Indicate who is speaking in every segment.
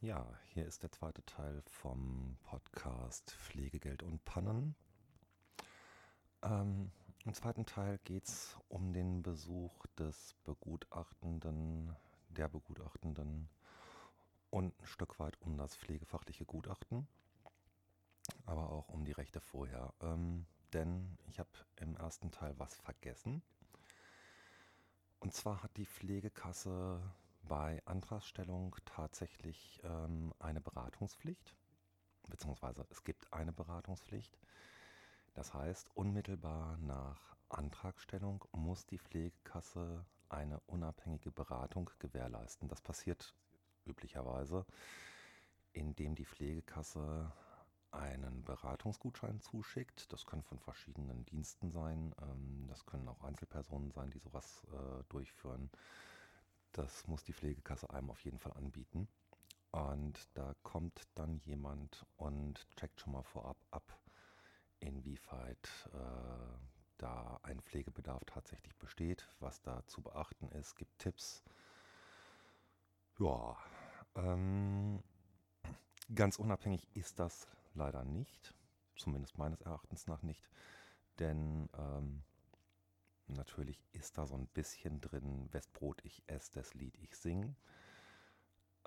Speaker 1: Ja, hier ist der zweite Teil vom Podcast Pflegegeld und Pannen. Ähm, Im zweiten Teil geht es um den Besuch des Begutachtenden, der Begutachtenden und ein Stück weit um das pflegefachliche Gutachten, aber auch um die Rechte vorher. Ähm, denn ich habe im ersten Teil was vergessen. Und zwar hat die Pflegekasse bei Antragstellung tatsächlich ähm, eine Beratungspflicht, beziehungsweise es gibt eine Beratungspflicht. Das heißt, unmittelbar nach Antragstellung muss die Pflegekasse eine unabhängige Beratung gewährleisten. Das passiert üblicherweise, indem die Pflegekasse einen Beratungsgutschein zuschickt. Das können von verschiedenen Diensten sein. Ähm, das können auch Einzelpersonen sein, die sowas äh, durchführen. Das muss die Pflegekasse einem auf jeden Fall anbieten. Und da kommt dann jemand und checkt schon mal vorab ab, inwieweit äh, da ein Pflegebedarf tatsächlich besteht, was da zu beachten ist, gibt Tipps. Ja, ähm, ganz unabhängig ist das leider nicht, zumindest meines Erachtens nach nicht, denn ähm, Natürlich ist da so ein bisschen drin, wes Brot ich esse, das Lied ich sing.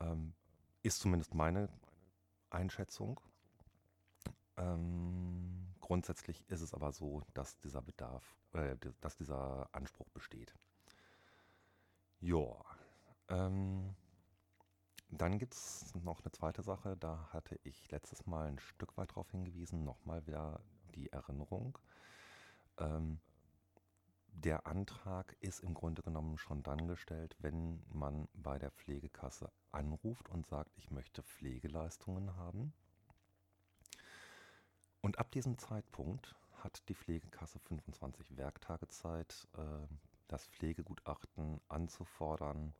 Speaker 1: Ähm, ist zumindest meine Einschätzung. Ähm, grundsätzlich ist es aber so, dass dieser Bedarf, äh, dass dieser Anspruch besteht. Ja. Ähm, dann gibt es noch eine zweite Sache, da hatte ich letztes Mal ein Stück weit darauf hingewiesen, nochmal wieder die Erinnerung. Ähm, der Antrag ist im Grunde genommen schon dann gestellt, wenn man bei der Pflegekasse anruft und sagt, ich möchte Pflegeleistungen haben. Und ab diesem Zeitpunkt hat die Pflegekasse 25 Werktage Zeit, äh, das Pflegegutachten anzufordern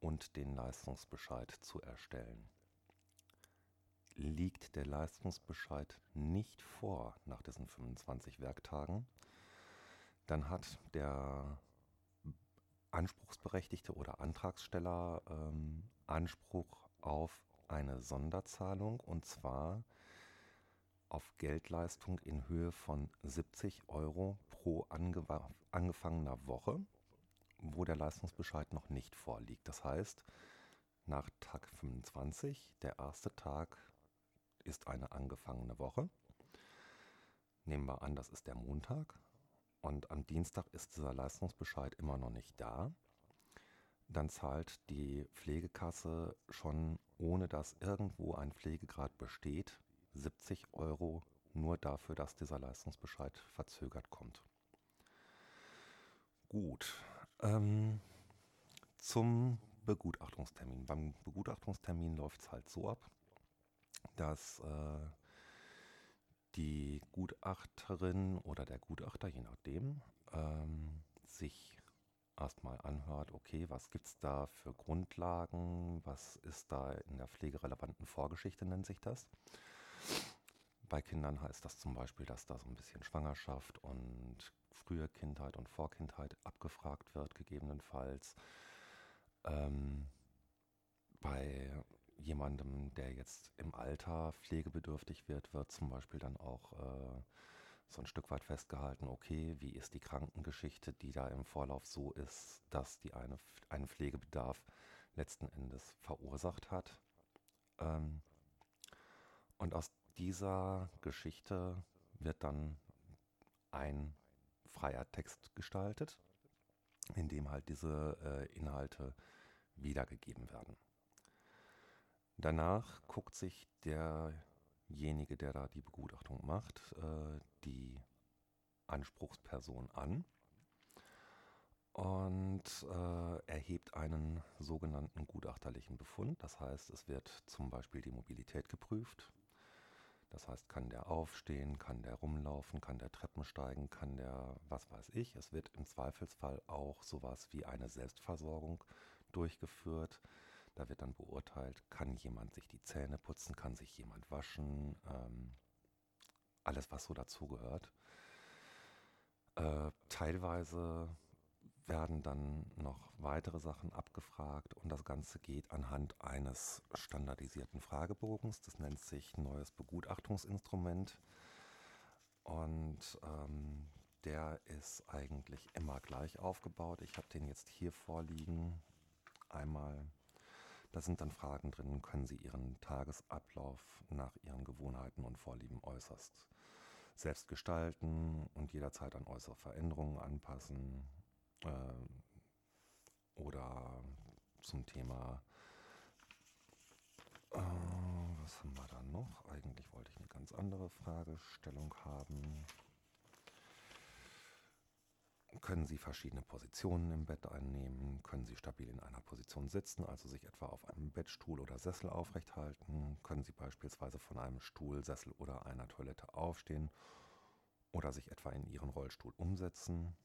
Speaker 1: und den Leistungsbescheid zu erstellen. Liegt der Leistungsbescheid nicht vor nach diesen 25 Werktagen, dann hat der Anspruchsberechtigte oder Antragsteller ähm, Anspruch auf eine Sonderzahlung und zwar auf Geldleistung in Höhe von 70 Euro pro angefangener Woche, wo der Leistungsbescheid noch nicht vorliegt. Das heißt, nach Tag 25, der erste Tag ist eine angefangene Woche. Nehmen wir an, das ist der Montag. Und am Dienstag ist dieser Leistungsbescheid immer noch nicht da. Dann zahlt die Pflegekasse schon, ohne dass irgendwo ein Pflegegrad besteht, 70 Euro nur dafür, dass dieser Leistungsbescheid verzögert kommt. Gut. Ähm, zum Begutachtungstermin. Beim Begutachtungstermin läuft es halt so ab, dass äh, die Gutachterin oder der Gutachter, je nachdem, ähm, sich erstmal anhört, okay, was gibt es da für Grundlagen, was ist da in der pflegerelevanten Vorgeschichte, nennt sich das. Bei Kindern heißt das zum Beispiel, dass da so ein bisschen Schwangerschaft und frühe Kindheit und Vorkindheit abgefragt wird, gegebenenfalls. Ähm, bei jemandem, der jetzt im Alter pflegebedürftig wird, wird zum Beispiel dann auch äh, so ein Stück weit festgehalten, okay, wie ist die Krankengeschichte, die da im Vorlauf so ist, dass die eine, einen Pflegebedarf letzten Endes verursacht hat. Ähm, und aus dieser Geschichte wird dann ein freier Text gestaltet, in dem halt diese äh, Inhalte wiedergegeben werden. Danach guckt sich derjenige, der da die Begutachtung macht, äh, die Anspruchsperson an und äh, erhebt einen sogenannten gutachterlichen Befund. Das heißt, es wird zum Beispiel die Mobilität geprüft. Das heißt, kann der aufstehen, kann der rumlaufen, kann der Treppen steigen, kann der, was weiß ich. Es wird im Zweifelsfall auch sowas wie eine Selbstversorgung durchgeführt. Da wird dann beurteilt, kann jemand sich die Zähne putzen, kann sich jemand waschen, ähm, alles, was so dazugehört. Äh, teilweise werden dann noch weitere Sachen abgefragt und das Ganze geht anhand eines standardisierten Fragebogens. Das nennt sich neues Begutachtungsinstrument und ähm, der ist eigentlich immer gleich aufgebaut. Ich habe den jetzt hier vorliegen. Einmal, da sind dann Fragen drin, können Sie Ihren Tagesablauf nach Ihren Gewohnheiten und Vorlieben äußerst selbst gestalten und jederzeit an äußere Veränderungen anpassen äh, oder zum Thema, äh, was haben wir da noch? Eigentlich wollte ich eine ganz andere Fragestellung haben. Können Sie verschiedene Positionen im Bett einnehmen? Können Sie stabil in einer Position sitzen, also sich etwa auf einem Bettstuhl oder Sessel aufrecht halten? Können Sie beispielsweise von einem Stuhl, Sessel oder einer Toilette aufstehen oder sich etwa in Ihren Rollstuhl umsetzen?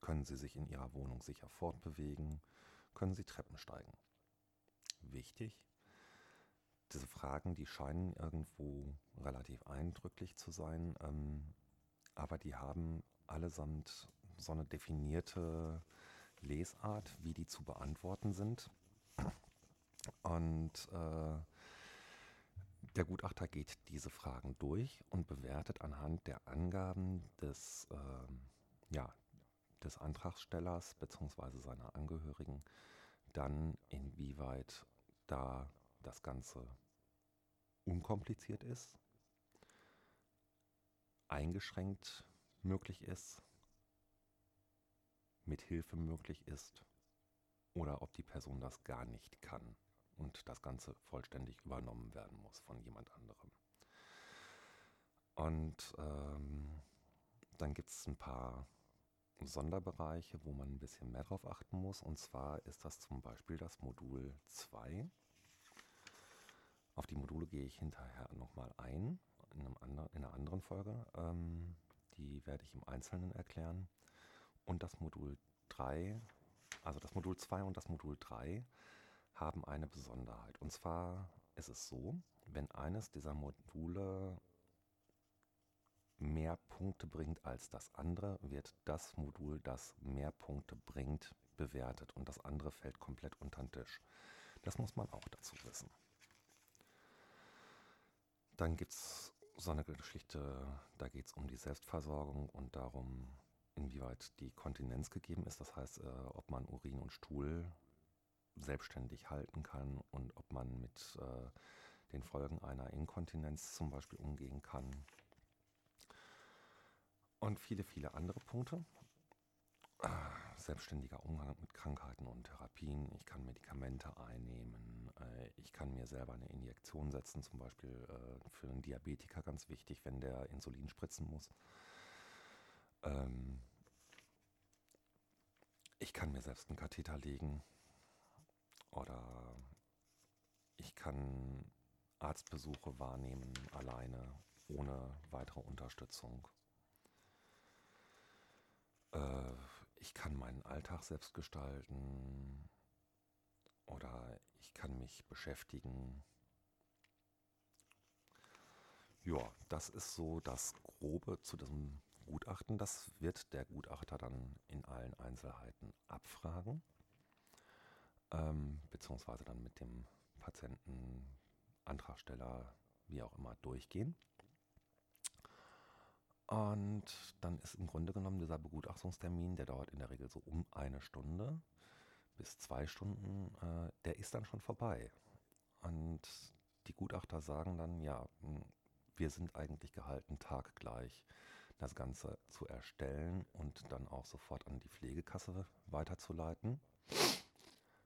Speaker 1: Können Sie sich in Ihrer Wohnung sicher fortbewegen? Können Sie Treppen steigen? Wichtig, diese Fragen, die scheinen irgendwo relativ eindrücklich zu sein, ähm, aber die haben allesamt so eine definierte Lesart, wie die zu beantworten sind. Und äh, der Gutachter geht diese Fragen durch und bewertet anhand der Angaben des äh, ja, des Antragstellers bzw. seiner Angehörigen dann, inwieweit da das Ganze unkompliziert ist, eingeschränkt möglich ist, mit Hilfe möglich ist oder ob die Person das gar nicht kann und das Ganze vollständig übernommen werden muss von jemand anderem. Und ähm, dann gibt es ein paar Sonderbereiche, wo man ein bisschen mehr drauf achten muss. Und zwar ist das zum Beispiel das Modul 2. Auf die Module gehe ich hinterher nochmal ein, in, in, einer anderen Folge. Ähm, die werde ich im Einzelnen erklären. Und das Modul 3, also das Modul 2 und das Modul 3 haben eine Besonderheit. Und zwar ist es so, wenn eines dieser Module mehr Punkte bringt als das andere, wird das Modul, das mehr Punkte bringt, bewertet und das andere fällt komplett unter den Tisch. Das muss man auch dazu wissen. Dann gibt es so eine Geschichte, da geht es um die Selbstversorgung und darum, inwieweit die Kontinenz gegeben ist. Das heißt, äh, ob man Urin und Stuhl selbstständig halten kann und ob man mit äh, den Folgen einer Inkontinenz zum Beispiel umgehen kann und viele, viele andere Punkte. Selbstständiger Umgang mit Krankheiten und Therapien. Ich kann Medikamente einnehmen. Äh, ich kann mir selber eine Injektion setzen, zum Beispiel äh, für einen Diabetiker ganz wichtig, wenn der Insulin spritzen muss. Ähm, ich kann mir selbst einen Katheter legen oder ich kann Arztbesuche wahrnehmen alleine ohne weitere Unterstützung. Äh, ich kann meinen Alltag selbst gestalten oder ich kann mich beschäftigen. Ja, das ist so das Grobe zu diesem Gutachten. Das wird der Gutachter dann in allen Einzelheiten abfragen, ähm, beziehungsweise dann mit dem Patienten, Antragsteller, wie auch immer, durchgehen. Und dann ist im Grunde genommen dieser Begutachtungstermin, der dauert in der Regel so um eine Stunde bis zwei Stunden, äh, der ist dann schon vorbei. Und die Gutachter sagen dann, ja, hm, wir sind eigentlich gehalten, taggleich das Ganze zu erstellen und dann auch sofort an die Pflegekasse weiterzuleiten.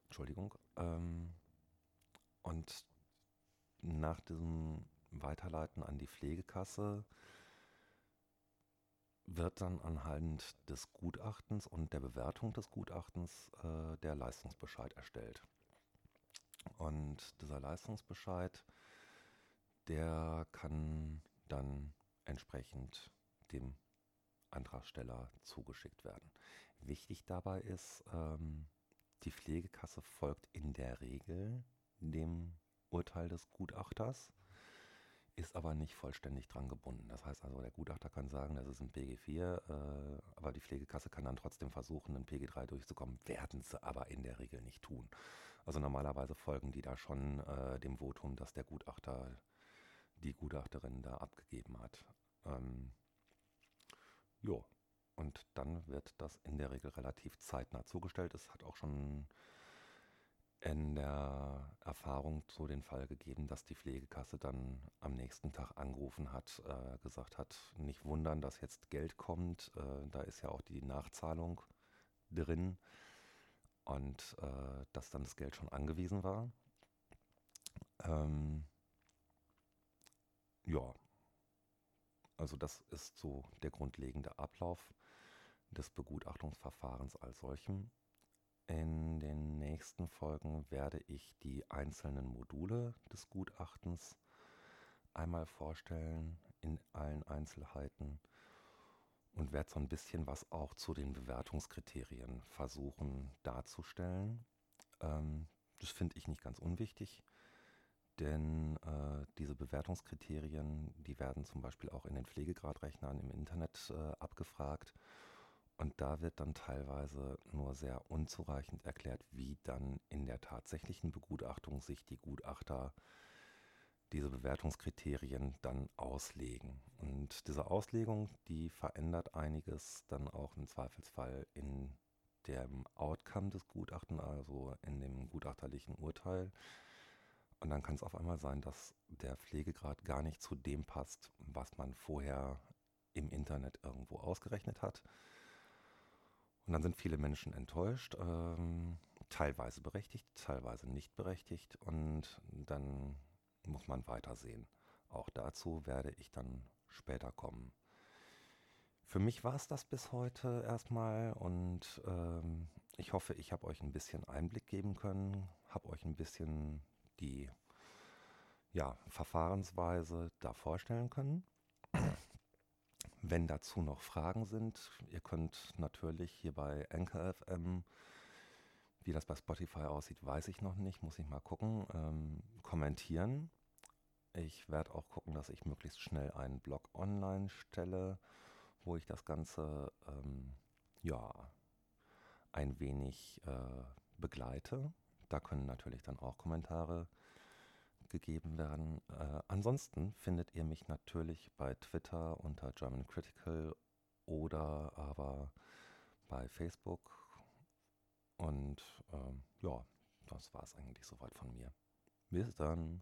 Speaker 1: Entschuldigung. Ähm, und nach diesem Weiterleiten an die Pflegekasse wird dann anhand des Gutachtens und der Bewertung des Gutachtens äh, der Leistungsbescheid erstellt. Und dieser Leistungsbescheid, der kann dann entsprechend dem Antragsteller zugeschickt werden. Wichtig dabei ist, ähm, die Pflegekasse folgt in der Regel dem Urteil des Gutachters. ist aber nicht vollständig dran gebunden. Das heißt also, der Gutachter kann sagen, das ist ein PG4, äh, aber die Pflegekasse kann dann trotzdem versuchen, ein PG3 durchzukommen, werden sie aber in der Regel nicht tun. Also normalerweise folgen die da schon äh, dem Votum, das der Gutachter, die Gutachterin da abgegeben hat. Ähm, jo, und dann wird das in der Regel relativ zeitnah zugestellt. Es hat auch schon in der Erfahrung so den Fall gegeben, dass die Pflegekasse dann am nächsten Tag angerufen hat, äh, gesagt hat, nicht wundern, dass jetzt Geld kommt, äh, da ist ja auch die Nachzahlung drin und äh, dass dann das Geld schon angewiesen war. Ähm, ja, also das ist so der grundlegende Ablauf des Begutachtungsverfahrens als solchem. In den nächsten Folgen werde ich die einzelnen Module des Gutachtens einmal vorstellen in allen Einzelheiten und werde so ein bisschen was auch zu den Bewertungskriterien versuchen darzustellen. Ähm, das finde ich nicht ganz unwichtig, denn äh, diese Bewertungskriterien, die werden zum Beispiel auch in den Pflegegradrechnern im Internet äh, abgefragt und da wird dann teilweise nur sehr unzureichend erklärt, wie dann in der tatsächlichen Begutachtung sich die Gutachter diese Bewertungskriterien dann auslegen. Und diese Auslegung, die verändert einiges dann auch im Zweifelsfall in dem Outcome des Gutachtens, also in dem gutachterlichen Urteil. Und dann kann es auf einmal sein, dass der Pflegegrad gar nicht zu dem passt, was man vorher im Internet irgendwo ausgerechnet hat. Und dann sind viele Menschen enttäuscht, ähm, teilweise berechtigt, teilweise nicht berechtigt. Und dann muss man weitersehen. Auch dazu werde ich dann später kommen. Für mich war es das bis heute erstmal und ähm, ich hoffe, ich habe euch ein bisschen Einblick geben können, habe euch ein bisschen die ja, Verfahrensweise da vorstellen können. Wenn dazu noch Fragen sind, ihr könnt natürlich hier bei Anchor FM, wie das bei Spotify aussieht, weiß ich noch nicht, muss ich mal gucken, ähm, kommentieren. Ich werde auch gucken, dass ich möglichst schnell einen Blog online stelle, wo ich das Ganze ähm, ja ein wenig äh, begleite. Da können natürlich dann auch Kommentare gegeben werden. Äh, ansonsten findet ihr mich natürlich bei Twitter unter German Critical oder aber bei Facebook. Und ähm, ja, das war es eigentlich soweit von mir. Bis dann.